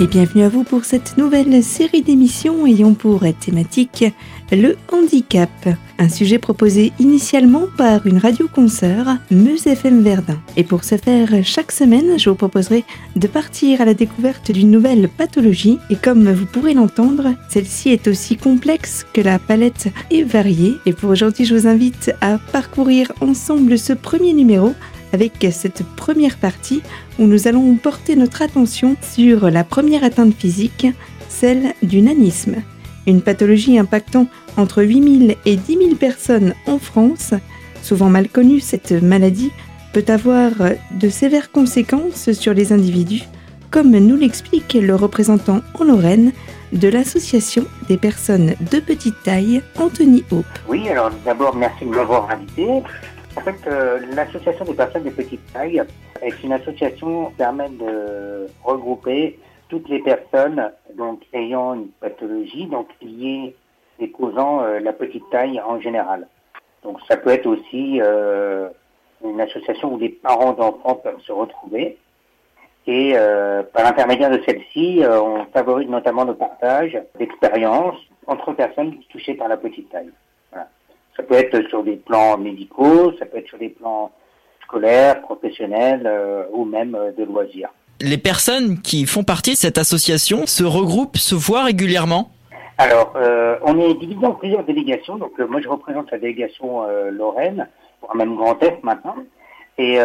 et bienvenue à vous pour cette nouvelle série d'émissions ayant pour thématique le handicap. Un sujet proposé initialement par une radio-concert, Meuse FM Verdun. Et pour ce faire, chaque semaine, je vous proposerai de partir à la découverte d'une nouvelle pathologie. Et comme vous pourrez l'entendre, celle-ci est aussi complexe que la palette est variée. Et pour aujourd'hui, je vous invite à parcourir ensemble ce premier numéro avec cette première partie où nous allons porter notre attention sur la première atteinte physique, celle du nanisme, une pathologie impactant entre 8000 et 10 000 personnes en France. Souvent mal connue, cette maladie peut avoir de sévères conséquences sur les individus, comme nous l'explique le représentant en Lorraine de l'association des personnes de petite taille, Anthony Hope. Oui, alors d'abord merci de m'avoir invité. En fait, euh, l'association des personnes de petite taille est une association qui permet de regrouper toutes les personnes donc ayant une pathologie donc liée et causant euh, la petite taille en général. Donc ça peut être aussi euh, une association où les parents d'enfants peuvent se retrouver. Et par l'intermédiaire de celle-ci, on favorise notamment le partage d'expériences entre personnes touchées par la petite taille. Ça peut être sur des plans médicaux, ça peut être sur des plans scolaires, professionnels euh, ou même euh, de loisirs. Les personnes qui font partie de cette association se regroupent, se voient régulièrement? Alors, euh, on est divisé en plusieurs délégations. Donc, moi, je représente la délégation Lorraine, voire même Grand Est maintenant. Et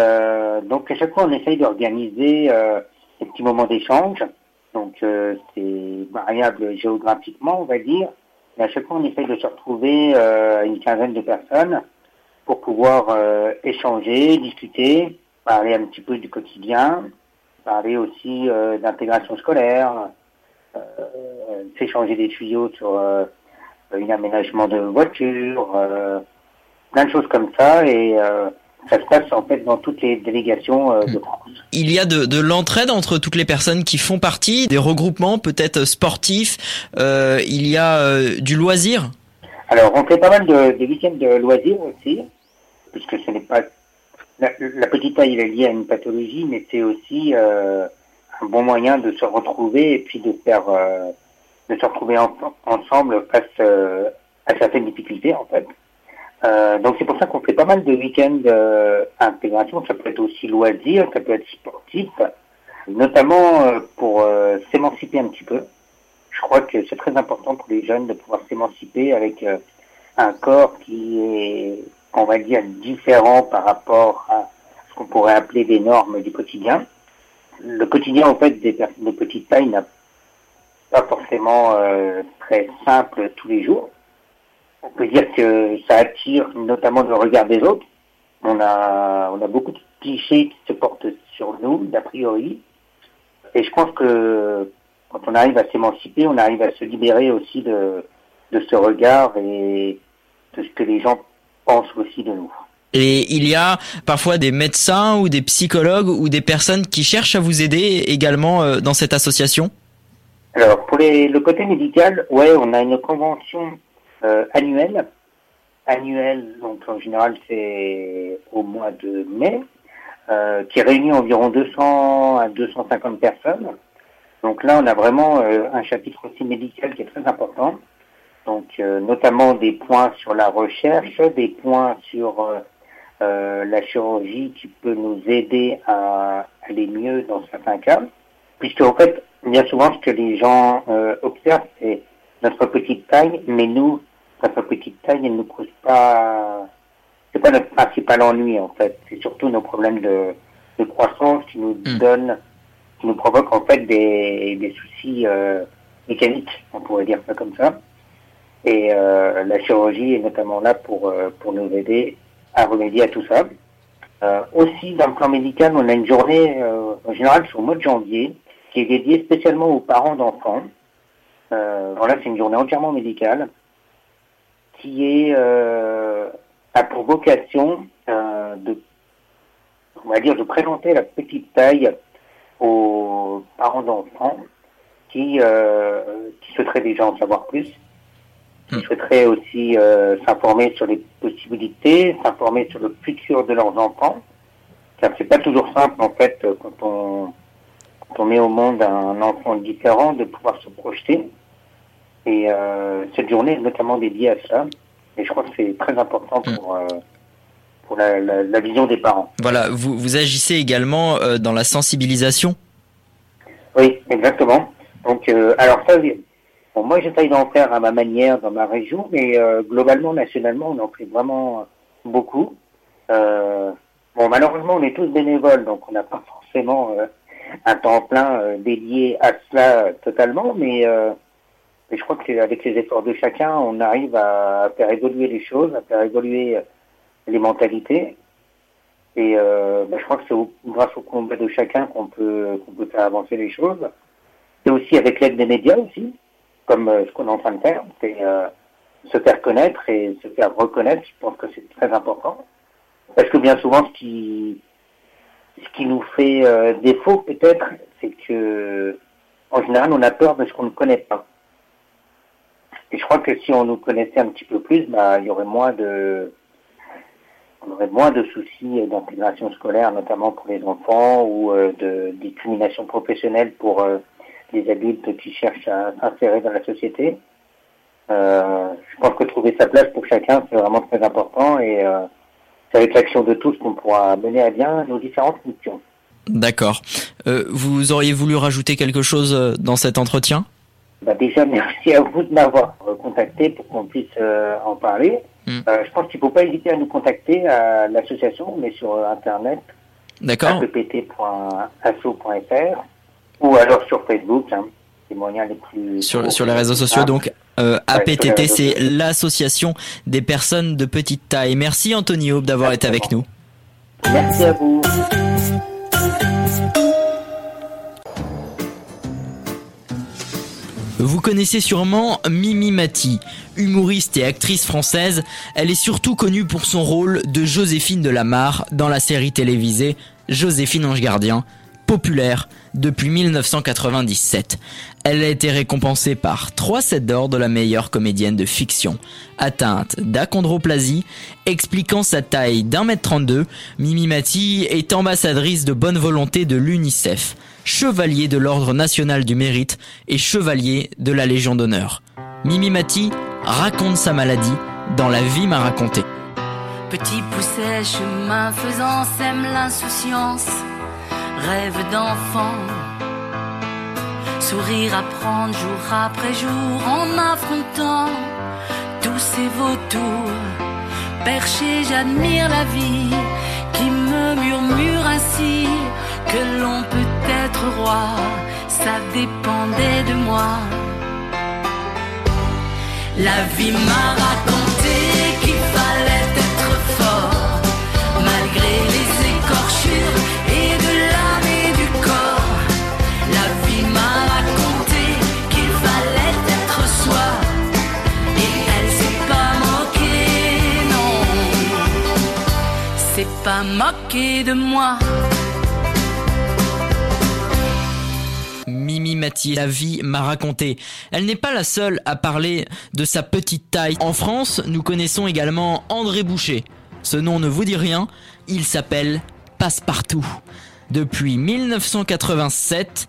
donc, à chaque fois, on essaye d'organiser des petits moments d'échange. Donc, c'est variable géographiquement, on va dire. Et à chaque fois, on essaye de se retrouver euh, une quinzaine de personnes pour pouvoir euh, échanger, discuter, parler un petit peu du quotidien, parler aussi euh, d'intégration scolaire, euh, s'échanger des tuyaux sur euh, un aménagement de voiture, plein de choses comme ça. Et ça se passe en fait dans toutes les délégations euh, de France. Il y a de, de l'entraide entre toutes les personnes qui font partie, des regroupements peut-être sportifs, euh, il y a euh, du loisir Alors on fait pas mal de, de week-ends de loisirs aussi, puisque ce n'est pas... La, la, petite taille est liée à une pathologie, mais c'est aussi euh, un bon moyen de se retrouver et puis de faire... Euh, de se retrouver en, ensemble face euh, à certaines difficultés en fait. Euh, donc c'est pour ça qu'on fait pas mal de week-ends euh, intégration. Ça peut être aussi loisir, ça peut être sportif, notamment euh, pour euh, s'émanciper un petit peu. Je crois que c'est très important pour les jeunes de pouvoir s'émanciper avec euh, un corps qui est, on va dire, différent par rapport à ce qu'on pourrait appeler des normes du quotidien. Le quotidien, en fait, des personnes de petite taille n'a pas forcément très simple tous les jours on peut dire que ça attire notamment le regard des autres. On a, on a beaucoup de clichés qui se portent sur nous, d'a priori. Et je pense que quand on arrive à s'émanciper, on arrive à se libérer aussi de, de ce regard et de ce que les gens pensent aussi de nous. Et il y a parfois des médecins ou des psychologues ou des personnes qui cherchent à vous aider également euh, dans cette association? Alors, pour les, le côté médical, ouais, on a une convention euh, annuel. Annuel, donc en général c'est au mois de mai, euh, qui réunit environ 200 à 250 personnes. Donc là, on a vraiment euh, un chapitre aussi médical qui est très important. Donc notamment des points sur la recherche, des points sur la chirurgie qui peut nous aider à aller mieux dans certains cas. Puisque en fait, bien souvent, ce que les gens observent, c'est notre petite taille, mais nous, notre petite taille, elle ne cause pas, c'est pas notre principal ennui en fait. C'est surtout nos problèmes de, de croissance qui nous mmh. donnent, qui nous provoquent en fait des, des soucis euh, mécaniques, on pourrait dire ça comme ça. Et euh, la chirurgie est notamment là pour euh, pour nous aider à remédier à tout ça. Aussi, dans le plan médical, on a une journée, en général, c'est au mois de janvier, qui est dédiée spécialement aux parents d'enfants. Voilà, c'est une journée entièrement médicale qui est euh, a pour vocation euh, de on va dire de présenter la petite taille aux parents d'enfants qui euh, qui souhaiteraient déjà en savoir plus, qui mmh. souhaiteraient aussi euh, s'informer sur les possibilités, s'informer sur le futur de leurs enfants, car c'est pas toujours simple en fait quand on on met au monde un enfant différent, de pouvoir se projeter. Et euh, cette journée est notamment dédiée à ça. Et je crois que c'est très important mm. pour, euh, pour la, la, la, vision des parents. Voilà, vous, vous agissez également euh, dans la sensibilisation? Oui, exactement. Donc, euh, alors ça, bon, moi j'essaye d'en faire à ma manière dans ma région, mais euh, globalement, nationalement, on en fait vraiment beaucoup. bon, malheureusement, on est tous bénévoles, donc on n'a pas forcément un temps plein dédié à cela totalement, mais et je crois qu'avec les efforts de chacun, on arrive à faire évoluer les choses, à faire évoluer les mentalités. Et euh, bah, je crois que c'est grâce au combat de chacun qu'on peut, peut faire avancer les choses. C'est aussi avec l'aide des médias aussi, comme euh, ce qu'on est en train de faire, c'est euh, se faire connaître et se faire reconnaître. Je pense que c'est très important. Parce que bien souvent, ce qui, ce qui nous fait euh, défaut peut-être, c'est que en général, on a peur de ce qu'on ne connaît pas. Et je crois que si on nous connaissait un petit peu plus, bah, il y aurait moins de, aurait moins de soucis d'intégration scolaire, notamment pour les enfants, ou euh, de discrimination professionnelle pour euh, les adultes qui cherchent à s'insérer dans la société. Euh, je pense que trouver sa place pour chacun, c'est vraiment très important et c'est avec l'action de tous qu'on pourra mener à bien nos différentes missions. D'accord. Vous auriez voulu rajouter quelque chose dans cet entretien? Bah déjà, merci à vous de m'avoir contacté pour qu'on puisse euh, en parler. Hmm. Euh, je pense qu'il ne faut pas hésiter à nous contacter à l'association, mais sur euh, Internet. D'accord. appt.asso.fr ou alors sur Facebook, hein, les moyens les plus... Sur, sur les réseaux sociaux, donc euh, APTT, c'est l'association des personnes de petite taille. Merci Anthony Hope d'avoir été avec nous. Merci à vous. Vous connaissez sûrement Mimi Mati, humoriste et actrice française. Elle est surtout connue pour son rôle de Joséphine de la Mare dans la série télévisée Joséphine Ange Gardien, populaire depuis 1997. Elle a été récompensée par 3 sets d'or de la meilleure comédienne de fiction. Atteinte d'achondroplasie, expliquant sa taille d'un mètre 32, Mimi Mati est ambassadrice de bonne volonté de l'UNICEF chevalier de l'Ordre national du mérite et chevalier de la Légion d'honneur. Mimi Mati raconte sa maladie dans La vie m'a raconté. Petit pousset, chemin faisant, sème l'insouciance, rêve d'enfant. Sourire à prendre jour après jour en affrontant tous ces vautours. Perché, j'admire la vie qui me murmure ainsi que l'on peut être roi, ça dépendait de moi. La vie m'a raconté pas moquée de moi. la vie m'a raconté. Elle n'est pas la seule à parler de sa petite taille. En France, nous connaissons également André Boucher. Ce nom ne vous dit rien, il s'appelle Passepartout. Depuis 1987,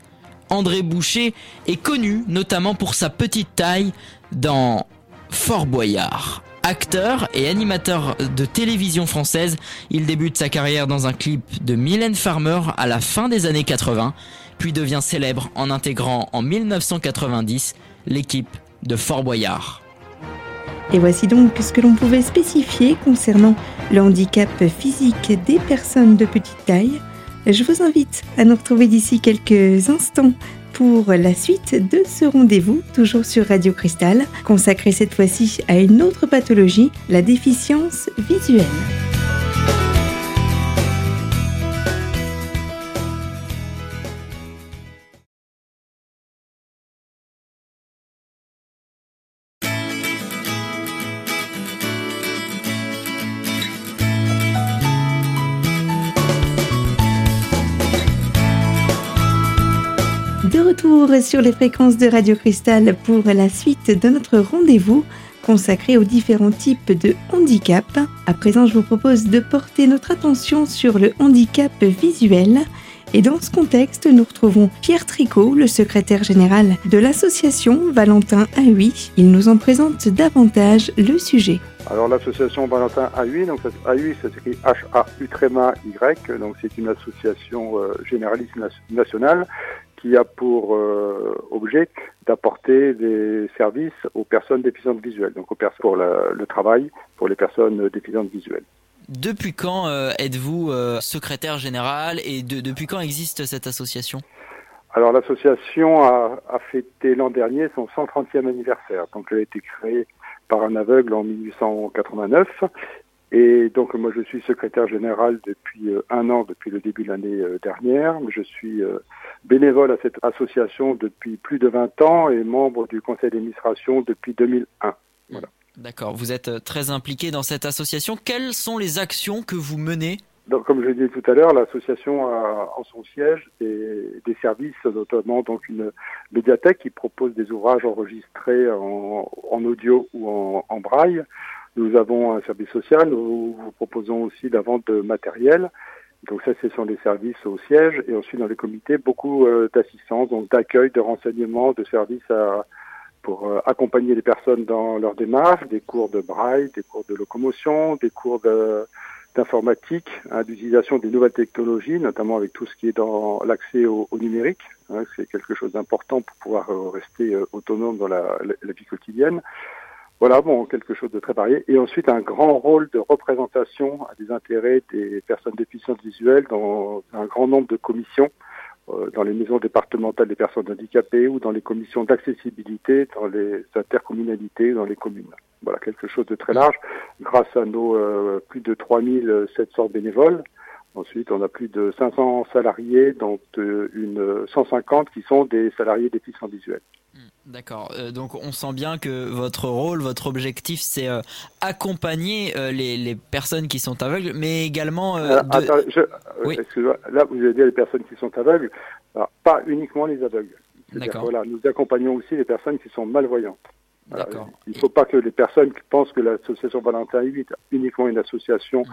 André Boucher est connu notamment pour sa petite taille dans Fort Boyard. Acteur et animateur de télévision française, il débute sa carrière dans un clip de Mylène Farmer à la fin des années 80 puis devient célèbre en intégrant en 1990 l'équipe de Fort Boyard. Et voici donc ce que l'on pouvait spécifier concernant le handicap physique des personnes de petite taille. Je vous invite à nous retrouver d'ici quelques instants pour la suite de ce rendez-vous, toujours sur Radio Cristal, consacré cette fois-ci à une autre pathologie, la déficience visuelle. Retour sur les fréquences de Radio Cristal pour la suite de notre rendez-vous consacré aux différents types de handicap. À présent, je vous propose de porter notre attention sur le handicap visuel Et dans ce contexte, nous retrouvons Pierre Tricot, le secrétaire général de l'association Valentin AUI. Il nous en présente davantage le sujet. Alors l'association Valentin AUI, donc AUI ça s'écrit H-A-U Y, donc c'est une association euh, généraliste nationale qui a pour euh, objet d'apporter des services aux personnes déficientes visuelles, donc aux personnes pour le travail, pour les personnes déficientes visuelles. Depuis quand euh, êtes-vous secrétaire général et depuis quand existe cette association? Alors l'association a, a fêté l'an dernier son 130e anniversaire. Donc elle a été créée par un aveugle en 1889. Et donc moi je suis secrétaire général depuis euh, un an, depuis le début de l'année euh, dernière. Je suis euh, bénévole à cette association depuis plus de 20 ans et membre du conseil d'administration depuis 2001. Voilà. D'accord, vous êtes très impliqué dans cette association. Quelles sont les actions que vous menez? Donc, comme je l'ai dit tout à l'heure, l'association a en son siège des, des, services, notamment donc une médiathèque qui propose des ouvrages enregistrés en, en audio ou en, en, braille. Nous avons un service social, nous vous proposons aussi la vente de matériel. Donc ça, ce sont les services au siège et ensuite dans les comités, beaucoup euh, d'assistance, donc d'accueil, de renseignement, de services à, pour euh, accompagner les personnes dans leur démarche, des cours de braille, des cours de locomotion, des cours d'informatique, hein, d'utilisation des nouvelles technologies, notamment avec tout ce qui est dans l'accès au, numérique. Hein, c'est quelque chose d'important pour pouvoir euh, rester autonome dans la, vie quotidienne. Voilà, bon, quelque chose de très varié. Et ensuite, un grand rôle de représentation à des intérêts des personnes déficientes visuelles dans un grand nombre de commissions, euh, dans les maisons départementales des personnes handicapées ou dans les commissions d'accessibilité, dans les intercommunalités, dans les communes. Voilà, quelque chose de très large, grâce à nos euh, plus de 3700 bénévoles. Ensuite, on a plus de 500 salariés, dont euh, une 150 qui sont des salariés déficients visuels. Hmm, d'accord. Euh, donc on sent bien que votre rôle, votre objectif, c'est accompagner les, les, personnes qui sont aveugles, mais également. Attends, je, oui. Là, vous avez dit les personnes qui sont aveugles, Alors, pas uniquement les aveugles. Voilà, nous accompagnons aussi les personnes qui sont malvoyantes. Il ne faut pas que les personnes qui pensent que l'association Valentin 8 est uniquement une association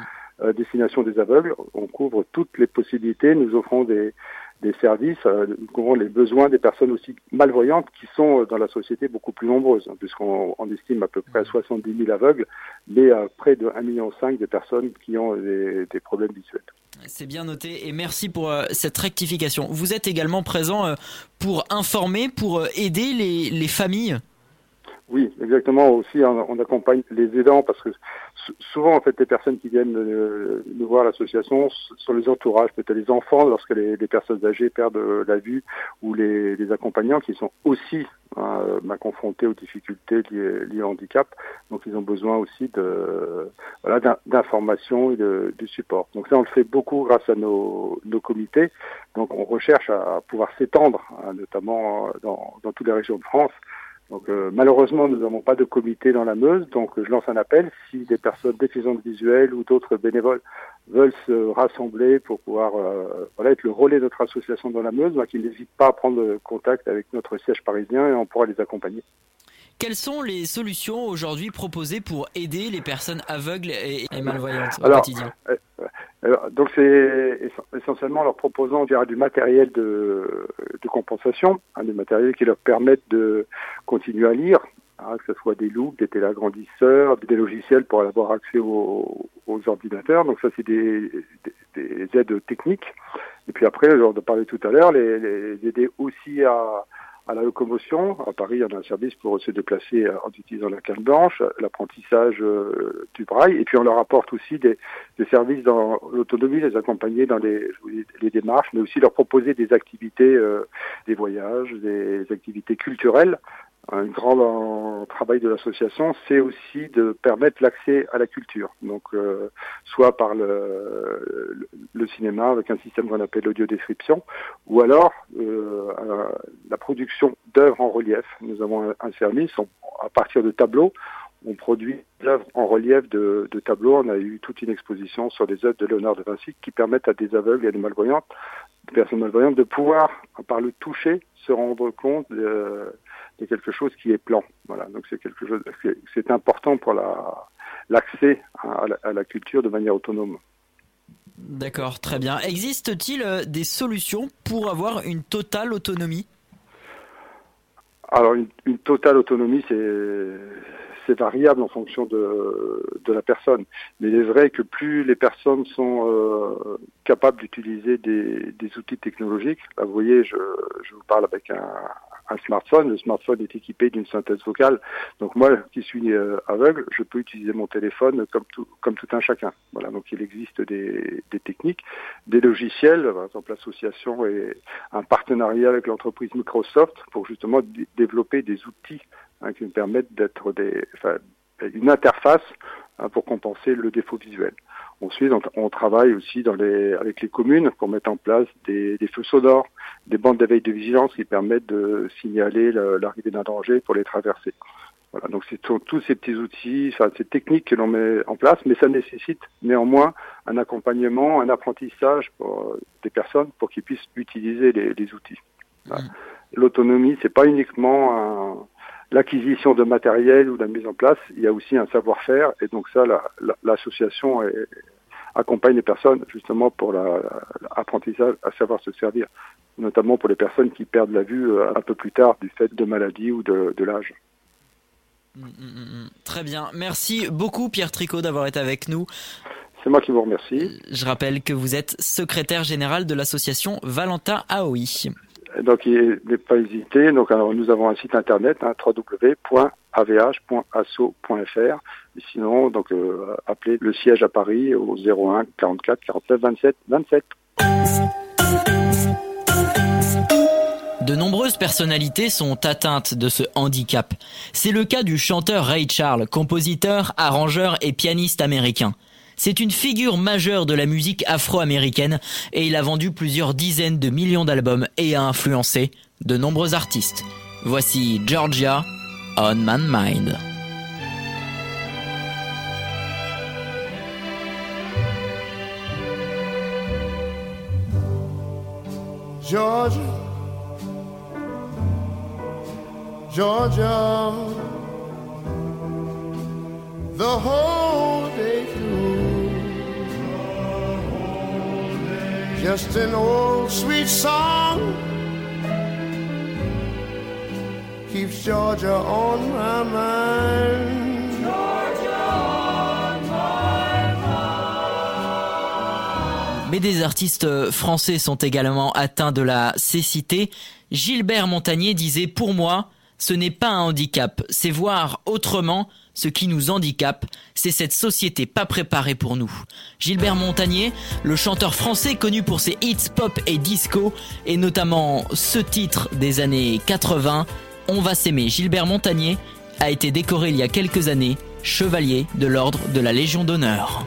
euh, destination des aveugles. On couvre toutes les possibilités. Nous offrons des, des services, euh, nous couvrons les besoins des personnes aussi malvoyantes qui sont euh, dans la société beaucoup plus nombreuses, hein, puisqu'on on estime à peu près 70 000 aveugles, mais à près de 1,5 million de personnes qui ont des, des problèmes visuels. C'est bien noté et merci pour cette rectification. Vous êtes également présent pour informer, pour aider les, les familles oui, exactement. Aussi, on, accompagne les aidants parce que souvent, en fait, les personnes qui viennent euh, nous voir l'association sont les entourages, peut-être les enfants, lorsque les, personnes âgées perdent euh, la vue, ou les, accompagnants qui sont aussi hein, confrontés aux difficultés liées, au handicap. Donc, ils ont besoin aussi de voilà d'informations et de, support. Donc, ça, on le fait beaucoup grâce à nos, comités. Donc, on recherche à pouvoir s'étendre, hein, notamment dans, dans toutes les régions de France. Donc euh, malheureusement, nous n'avons pas de comité dans la Meuse, donc je lance un appel. Si des personnes déficientes visuelles ou d'autres bénévoles veulent se rassembler pour pouvoir euh, voilà, être le relais de notre association dans la Meuse, qu'ils n'hésitent pas à prendre contact avec notre siège parisien et on pourra les accompagner. Quelles sont les solutions aujourd'hui proposées pour aider les personnes aveugles et, malvoyantes au quotidien? euh, donc c'est essentiellement leur proposant du matériel de, de compensation, hein, des matériels qui leur permettent de continuer à lire, hein, que ce soit des loupes, des téléagrandisseurs, des logiciels pour avoir accès aux, aux ordinateurs. Donc ça c'est des, des, aides techniques. Et puis après, genre de parler tout à l'heure, les, les aider aussi à à la locomotion. À Paris, on a un service pour se déplacer en utilisant la canne blanche, l'apprentissage euh, du braille, et puis on leur apporte aussi des, des services dans l'autonomie, les accompagner dans les, les, démarches, mais aussi leur proposer des activités, euh, des voyages, des activités culturelles un grand travail de l'association, c'est aussi de permettre l'accès à la culture. Donc, euh, soit par le, le, cinéma avec un système qu'on appelle l'audio-description, ou alors euh, la production d'œuvres en relief. Nous avons un, service à partir de tableaux. On produit des œuvres en relief de, de, tableaux. On a eu toute une exposition sur les œuvres de Léonard de Vinci qui permettent à des aveugles et à des malvoyantes, des personnes malvoyantes, de pouvoir, par le toucher, se rendre compte de, c'est quelque chose qui est plan. Voilà, donc c'est quelque chose, c'est important pour la l'accès à, la culture de manière autonome. D'accord, très bien. Existe-t-il euh, des solutions pour avoir une totale autonomie? Alors, une, une totale autonomie, c'est c'est variable en fonction de, de la personne. Mais il est vrai que plus les personnes sont euh, capables d'utiliser des, des outils technologiques, là vous voyez, je, je vous parle avec un, un smartphone. Le smartphone est équipé d'une synthèse vocale. Donc moi, qui suis euh, aveugle, je peux utiliser mon téléphone comme tout, comme tout un chacun. Voilà. Donc il existe des, des techniques, des logiciels. Par exemple, l'association et un partenariat avec l'entreprise Microsoft pour justement développer des outils hein, qui nous permettent d'être des, enfin, une interface hein, pour compenser le défaut visuel. Ensuite, on, on, travaille aussi dans les, avec les communes pour mettre en place des, des feux sonores, des bandes d'éveil de vigilance qui permettent de signaler l'arrivée d'un danger pour les traverser. Voilà, donc c'est tous ces petits outils, enfin, ces techniques que l'on met en place, mais ça nécessite néanmoins un accompagnement, un apprentissage pour des personnes pour qu'ils puissent utiliser les, les outils. Voilà. Mmh. L'autonomie, c'est pas uniquement l'acquisition de matériel ou la mise en place, il y a aussi un savoir-faire et donc ça, l'association la, la, accompagne les personnes justement pour l'apprentissage à savoir se servir, notamment pour les personnes qui perdent la vue euh, un peu plus tard du fait de maladie ou de, de l'âge. Mmh, mmh, très bien. Merci beaucoup Pierre Tricot d'avoir été avec nous. C'est moi qui vous remercie. Je rappelle que vous êtes secrétaire général de l'association Valentin Aoi. Donc, il n'est pas hésité. Donc, nous avons un site internet, hein, www.avh.asso.fr. Sinon, donc, euh, appelez le siège à Paris au 01 44 49 27 27. De nombreuses personnalités sont atteintes de ce handicap. C'est le cas du chanteur Ray Charles, compositeur, arrangeur et pianiste américain. C'est une figure majeure de la musique afro-américaine et il a vendu plusieurs dizaines de millions d'albums et a influencé de nombreux artistes. Voici Georgia on Man Mind. Georgia, Georgia, the whole day Just an old sweet song. Mais des artistes français sont également atteints de la cécité. Gilbert Montagnier disait Pour moi, ce n'est pas un handicap, c'est voir autrement ce qui nous handicape, c'est cette société pas préparée pour nous. Gilbert Montagnier, le chanteur français connu pour ses hits pop et disco, et notamment ce titre des années 80, On va s'aimer. Gilbert Montagnier a été décoré il y a quelques années chevalier de l'ordre de la Légion d'honneur.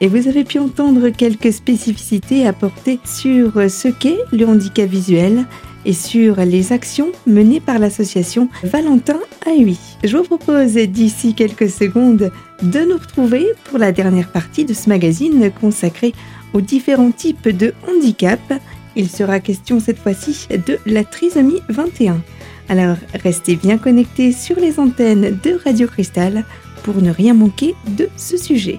Et vous avez pu entendre quelques spécificités apportées sur ce qu'est le handicap visuel et sur les actions menées par l'association Valentin AUI. Je vous propose d'ici quelques secondes de nous retrouver pour la dernière partie de ce magazine consacré aux différents types de handicap. Il sera question cette fois-ci de la trisomie 21. Alors restez bien connectés sur les antennes de Radio Cristal pour ne rien manquer de ce sujet.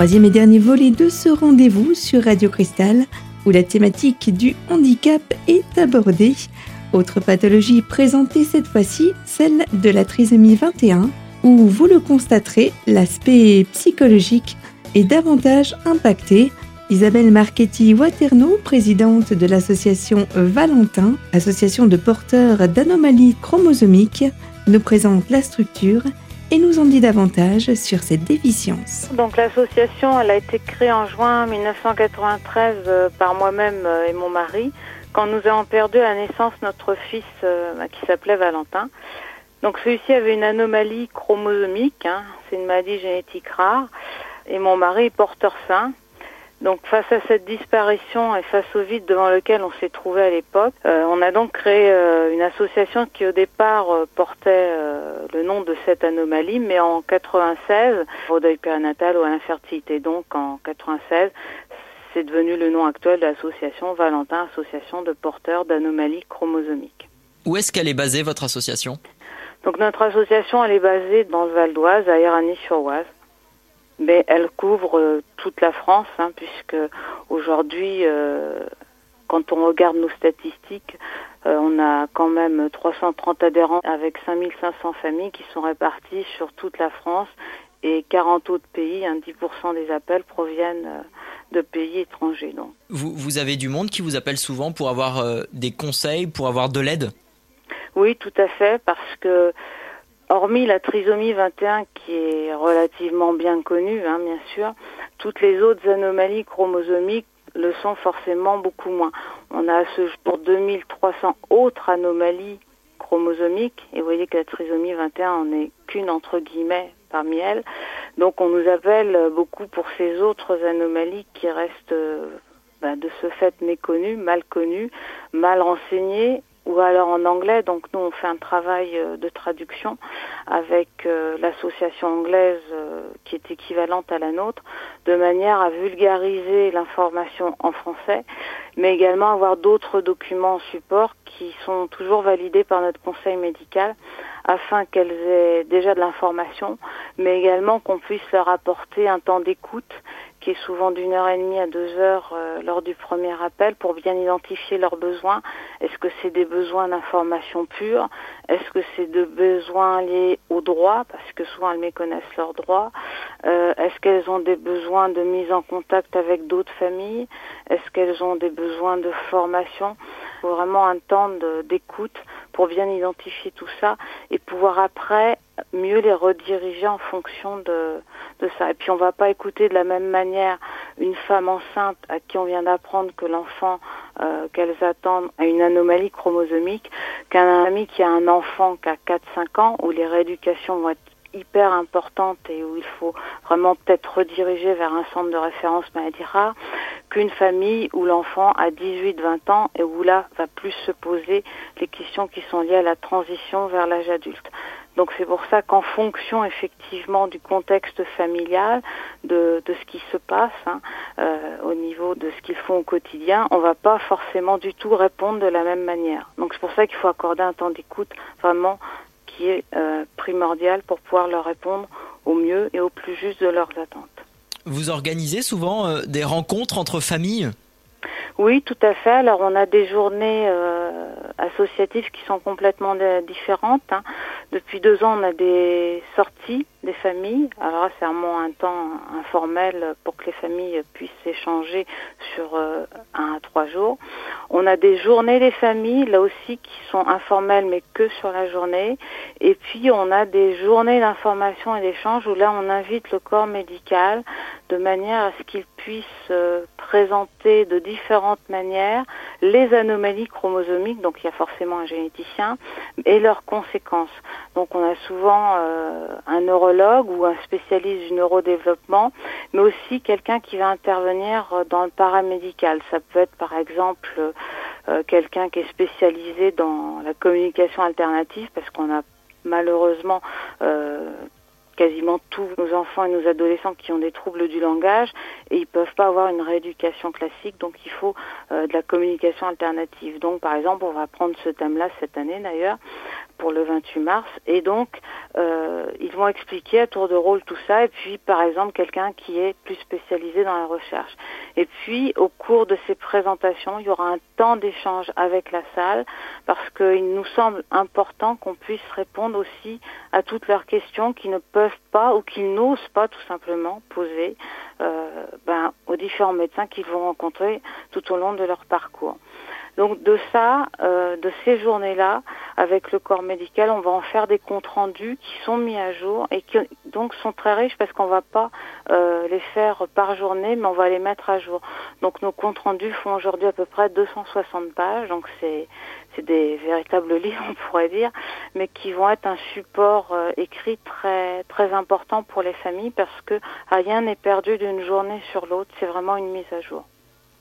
Troisième et dernier volet de ce rendez-vous sur Radio Cristal, où la thématique du handicap est abordée. Autre pathologie présentée cette fois-ci, celle de la trisomie 21, où vous le constaterez, l'aspect psychologique est davantage impacté. Isabelle Marchetti-Waterno, présidente de l'association Valentin, association de porteurs d'anomalies chromosomiques, nous présente la structure et nous en dit davantage sur cette déficience. Donc l'association, elle a été créée en juin 1993 euh, par moi-même euh, et mon mari, quand nous avons perdu à la naissance notre fils euh, qui s'appelait Valentin. Donc celui-ci avait une anomalie chromosomique, hein, c'est une maladie génétique rare, et mon mari est porteur sain. Donc face à cette disparition et face au vide devant lequel on s'est trouvé à l'époque, euh, on a donc créé euh, une association qui au départ euh, portait euh, le nom de cette anomalie, mais en 96, au deuil périnatal ou à l'infertilité. Donc en 96, c'est devenu le nom actuel de l'association Valentin, association de porteurs d'anomalies chromosomiques. Où est-ce qu'elle est basée, votre association? Donc notre association, elle est basée dans le Val d'Oise, à Éragny-sur-Oise. Mais elle couvre euh, toute la France, hein, puisque aujourd'hui, euh, quand on regarde nos statistiques, euh, on a quand même 330 adhérents avec 5500 familles qui sont réparties sur toute la France et 40 autres pays. Hein, 10% des appels proviennent de pays étrangers. Donc. vous, vous avez du monde qui vous appelle souvent pour avoir euh, des conseils, pour avoir de l'aide? Oui, tout à fait, parce que hormis la trisomie 21 qui est relativement bien connue, hein, bien sûr, toutes les autres anomalies chromosomiques le sont forcément beaucoup moins. On a à ce jour 2300 autres anomalies chromosomiques, et vous voyez que la trisomie 21 en est qu'une entre guillemets parmi elles. Donc on nous appelle beaucoup pour ces autres anomalies qui restent euh, ben, de ce fait méconnues, mal connues, mal renseignées ou alors en anglais. Donc nous, on fait un travail euh, de traduction avec euh, l'association anglaise euh, qui est équivalente à la nôtre, de manière à vulgariser l'information en français, mais également avoir d'autres documents en support qui sont toujours validés par notre conseil médical afin qu'elles aient déjà de l'information, mais également qu'on puisse leur apporter un temps d'écoute qui est souvent d'une heure et demie à deux heures euh, lors du premier appel pour bien identifier leurs besoins. Est-ce que c'est des besoins d'information pure? Est-ce que c'est de besoins liés au droit Parce que souvent elles méconnaissent leurs droits? Euh, Est-ce qu'elles ont des besoins de mise en contact avec d'autres familles? Est-ce qu'elles ont des besoins de formation? Faut vraiment un temps d'écoute pour bien identifier tout ça et pouvoir après mieux les rediriger en fonction de, de ça. Et puis on va pas écouter de la même manière une femme enceinte à qui on vient d'apprendre que l'enfant euh, qu'elles attendent a une anomalie chromosomique qu'un ami qui a un enfant qui a 4-5 ans où les rééducations vont être hyper importantes et où il faut vraiment peut-être rediriger vers un centre de référence maladie rare qu'une famille où l'enfant a 18-20 ans et où là va plus se poser les questions qui sont liées à la transition vers l'âge adulte. Donc c'est pour ça qu'en fonction effectivement du contexte familial, de, de ce qui se passe hein, euh, au niveau de ce qu'ils font au quotidien, on va pas forcément du tout répondre de la même manière. Donc c'est pour ça qu'il faut accorder un temps d'écoute vraiment qui est euh, primordial pour pouvoir leur répondre au mieux et au plus juste de leurs attentes. Vous organisez souvent euh, des rencontres entre familles? Oui, tout à fait. Alors on a des journées euh, associatives qui sont complètement différentes. hein. Depuis deux ans, on a des sorties des familles. Alors c'est vraiment un temps informel pour que les familles puissent échanger sur euh, un à trois jours. On a des journées des familles, là aussi, qui sont informelles, mais que sur la journée. Et puis, on a des journées d'information et d'échange où là, on invite le corps médical de manière à ce qu'il puisse euh, présenter de différentes manières les anomalies chromosomiques, donc il y a forcément un généticien, et leurs conséquences. Donc on a souvent euh, un neurologue ou un spécialiste du neurodéveloppement, mais aussi quelqu'un qui va intervenir euh, dans le paramédical. Ça peut être par exemple euh, quelqu'un qui est spécialisé dans la communication alternative, parce qu'on a malheureusement euh, quasiment tous nos enfants et nos adolescents qui ont des troubles du langage et ils peuvent pas avoir une rééducation classique donc il faut euh, de la communication alternative donc par exemple on va prendre ce thème là cette année d'ailleurs pour le 28 mars. Et donc, euh, ils vont expliquer à tour de rôle tout ça. Et puis, par exemple, quelqu'un qui est plus spécialisé dans la recherche. Et puis, au cours de ces présentations, il y aura un temps d'échange avec la salle parce qu'il nous semble important qu'on puisse répondre aussi à toutes leurs questions qui ne peuvent pas ou qu'ils n'osent pas tout simplement poser euh, ben, aux différents médecins qu'ils vont rencontrer tout au long de leur parcours. Donc de ça, euh, de ces journées-là, avec le corps médical, on va en faire des comptes rendus qui sont mis à jour et qui donc sont très riches parce qu'on va pas euh, les faire par journée, mais on va les mettre à jour. Donc nos comptes rendus font aujourd'hui à peu près 260 pages, donc c'est c'est des véritables livres, on pourrait dire, mais qui vont être un support euh, écrit très très important pour les familles parce que rien n'est perdu d'une journée sur l'autre. C'est vraiment une mise à jour.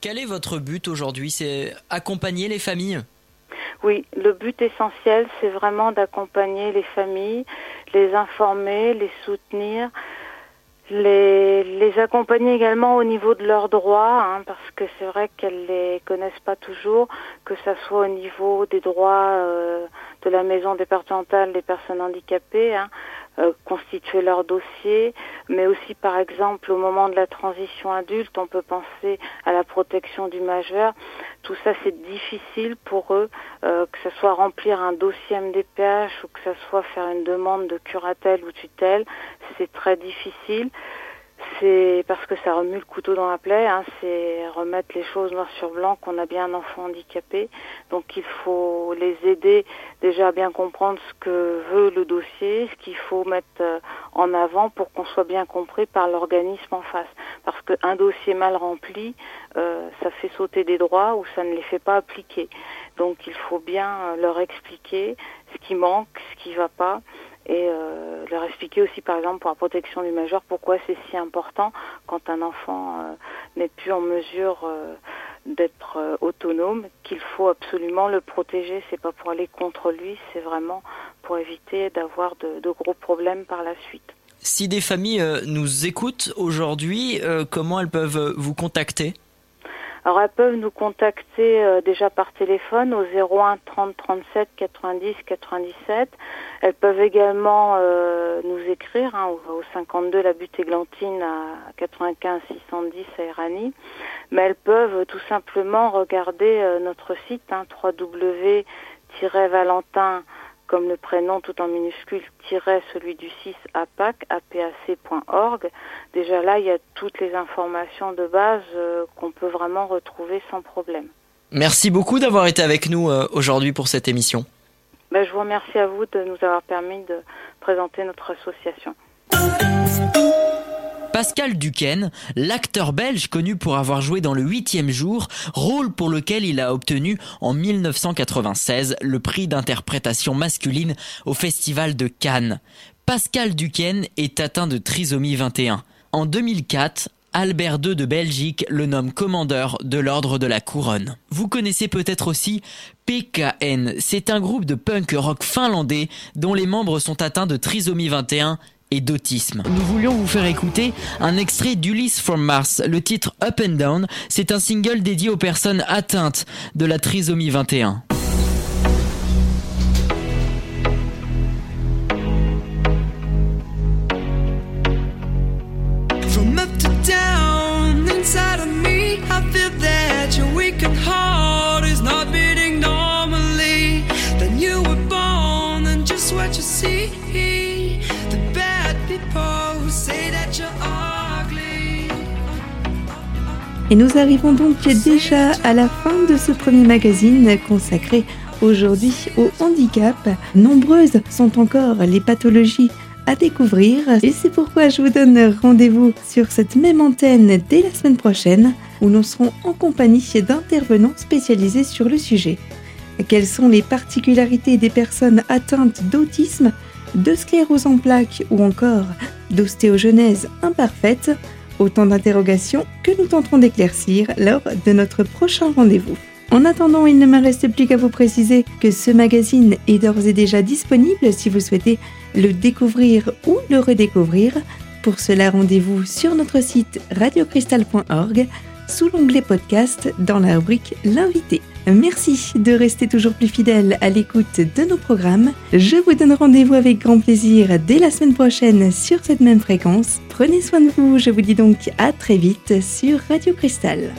Quel est votre but aujourd'hui? C'est accompagner les familles? Oui, le but essentiel, c'est vraiment d'accompagner les familles, les informer, les soutenir, les, les accompagner également au niveau de leurs droits, hein, parce que c'est vrai qu'elles les connaissent pas toujours, que ça soit au niveau des droits euh, de la maison départementale des personnes handicapées, hein, euh, constituer leur dossier, mais aussi par exemple au moment de la transition adulte, on peut penser à la protection du majeur. Tout ça c'est difficile pour eux, euh, que ce soit remplir un dossier MDPH ou que ce soit faire une demande de curatelle ou tutelle, c'est très difficile c'est parce que ça remue le couteau dans la plaie, hein, c'est remettre les choses noir sur blanc qu'on a bien un enfant handicapé. Donc il faut les aider déjà à bien comprendre ce que veut le dossier, ce qu'il faut mettre euh, en avant pour qu'on soit bien compris par l'organisme en face. Parce qu'un dossier mal rempli, euh, ça fait sauter des droits ou ça ne les fait pas appliquer. Donc il faut bien euh, leur expliquer ce qui manque, ce qui va pas et euh, leur expliquer aussi par exemple pour la protection du majeur pourquoi c'est si important quand un enfant euh, n'est plus en mesure euh, d'être autonome qu'il faut absolument le protéger. C'est pas pour aller contre lui c'est vraiment pour éviter d'avoir de, gros problèmes par la suite. Si des familles nous écoutent aujourd'hui, comment elles peuvent vous contacter? Alors elles peuvent nous contacter euh, déjà par téléphone au 01 30 37 90 97. Elles peuvent également euh, nous écrire hein, au, au 52 la butte églantine à 95 610 à Erani. Mais elles peuvent tout simplement regarder euh, notre site hein, www-valentin comme le prénom tout en minuscule, tiret celui du 6 APAC, apac.org. Déjà là, il y a toutes les informations de base euh, qu'on peut vraiment retrouver sans problème. Merci beaucoup d'avoir été avec nous euh, aujourd'hui pour cette émission. Ben, je vous remercie à vous de nous avoir permis de présenter notre association. Pascal Duquesne, l'acteur belge connu pour avoir joué dans le huitième jour, rôle pour lequel il a obtenu en 1996 le prix d'interprétation masculine au Festival de Cannes. Pascal Duquesne est atteint de trisomie 21. En 2004, Albert II de Belgique le nomme commandeur de l'ordre de la couronne. Vous connaissez peut-être aussi PKN, c'est un groupe de punk rock finlandais dont les membres sont atteints de trisomie 21 et d'autisme. Nous voulions vous faire écouter un extrait d'Ulysse from Mars. Le titre Up and Down, c'est un single dédié aux personnes atteintes de la trisomie 21. Et nous arrivons donc déjà à la fin de ce premier magazine consacré aujourd'hui au handicap. Nombreuses sont encore les pathologies à découvrir et c'est pourquoi je vous donne rendez-vous sur cette même antenne dès la semaine prochaine où nous serons en compagnie d'intervenants spécialisés sur le sujet. Quelles sont les particularités des personnes atteintes d'autisme, de sclérose en plaques ou encore d'ostéogenèse imparfaite? Autant d'interrogations que nous tenterons d'éclaircir lors de notre prochain rendez-vous. En attendant, il ne me reste plus qu'à vous préciser que ce magazine est d'ores et déjà disponible si vous souhaitez le découvrir ou le redécouvrir. Pour cela, rendez-vous sur notre site radiocristal.org sous l'onglet podcast dans la rubrique L'invité. Merci de rester toujours plus fidèle à l'écoute de nos programmes. Je vous donne rendez-vous avec grand plaisir dès la semaine prochaine sur cette même fréquence. Prenez soin de vous, je vous dis donc à très vite sur Radio Cristal.